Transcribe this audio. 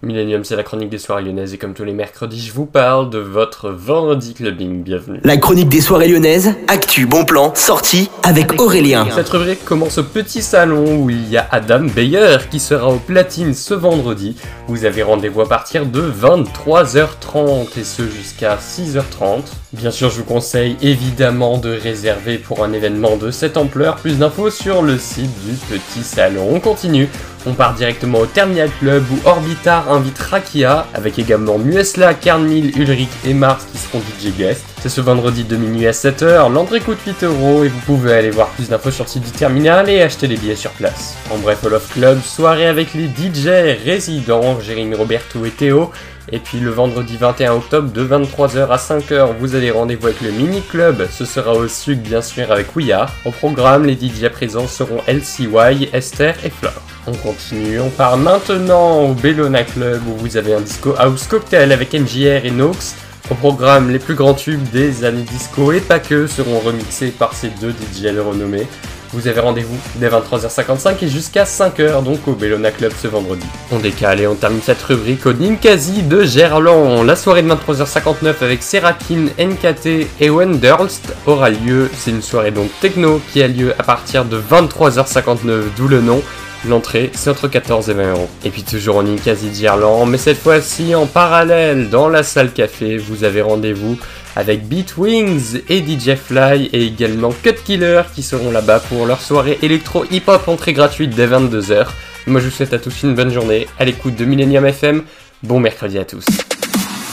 Millennium, c'est la chronique des soirées lyonnaises et comme tous les mercredis, je vous parle de votre vendredi clubbing. Bienvenue. La chronique des soirées lyonnaises, actu, bon plan, sortie avec Aurélien. Cette rubrique commence au petit salon où il y a Adam Beyer qui sera au platine ce vendredi. Vous avez rendez-vous à partir de 23h30 et ce jusqu'à 6h30. Bien sûr, je vous conseille évidemment de réserver pour un événement de cette ampleur. Plus d'infos sur le site du petit salon. On continue. On part directement au Terminal Club où Orbitar invite Rakia, avec également Muesla, Carnil, Ulrich et Mars qui seront DJ guest. Ce vendredi de minuit à 7h, l'entrée coûte 8 euros et vous pouvez aller voir plus d'infos sur le site du Terminal et acheter les billets sur place. En bref, All of Club, soirée avec les DJ résidents, Jérémy Roberto et Théo, et puis le vendredi 21 octobre de 23h à 5h, vous avez rendez-vous avec le mini club. Ce sera au sud bien sûr avec We Au programme, les DJ présents seront LCY, Esther et Flore. On continue, on part maintenant au Bellona Club où vous avez un disco house cocktail avec MJR et Nox. Au programme, les plus grands tubes des années disco et pas que seront remixés par ces deux DJ renommés. Vous avez rendez-vous dès 23h55 et jusqu'à 5h donc au Bellona Club ce vendredi. On décale et on termine cette rubrique au Ninkasi de Gerland. La soirée de 23h59 avec Serakin, NKT et Wenderlst aura lieu. C'est une soirée donc techno qui a lieu à partir de 23h59, d'où le nom. L'entrée, c'est entre 14 et 20 euros. Et puis toujours en Ninkasi d'Irlande, mais cette fois-ci en parallèle, dans la salle café, vous avez rendez-vous avec Beat Wings et DJ Fly et également Cut Killer qui seront là-bas pour leur soirée électro hip-hop entrée gratuite dès 22h. Moi je vous souhaite à tous une bonne journée à l'écoute de Millennium FM. Bon mercredi à tous.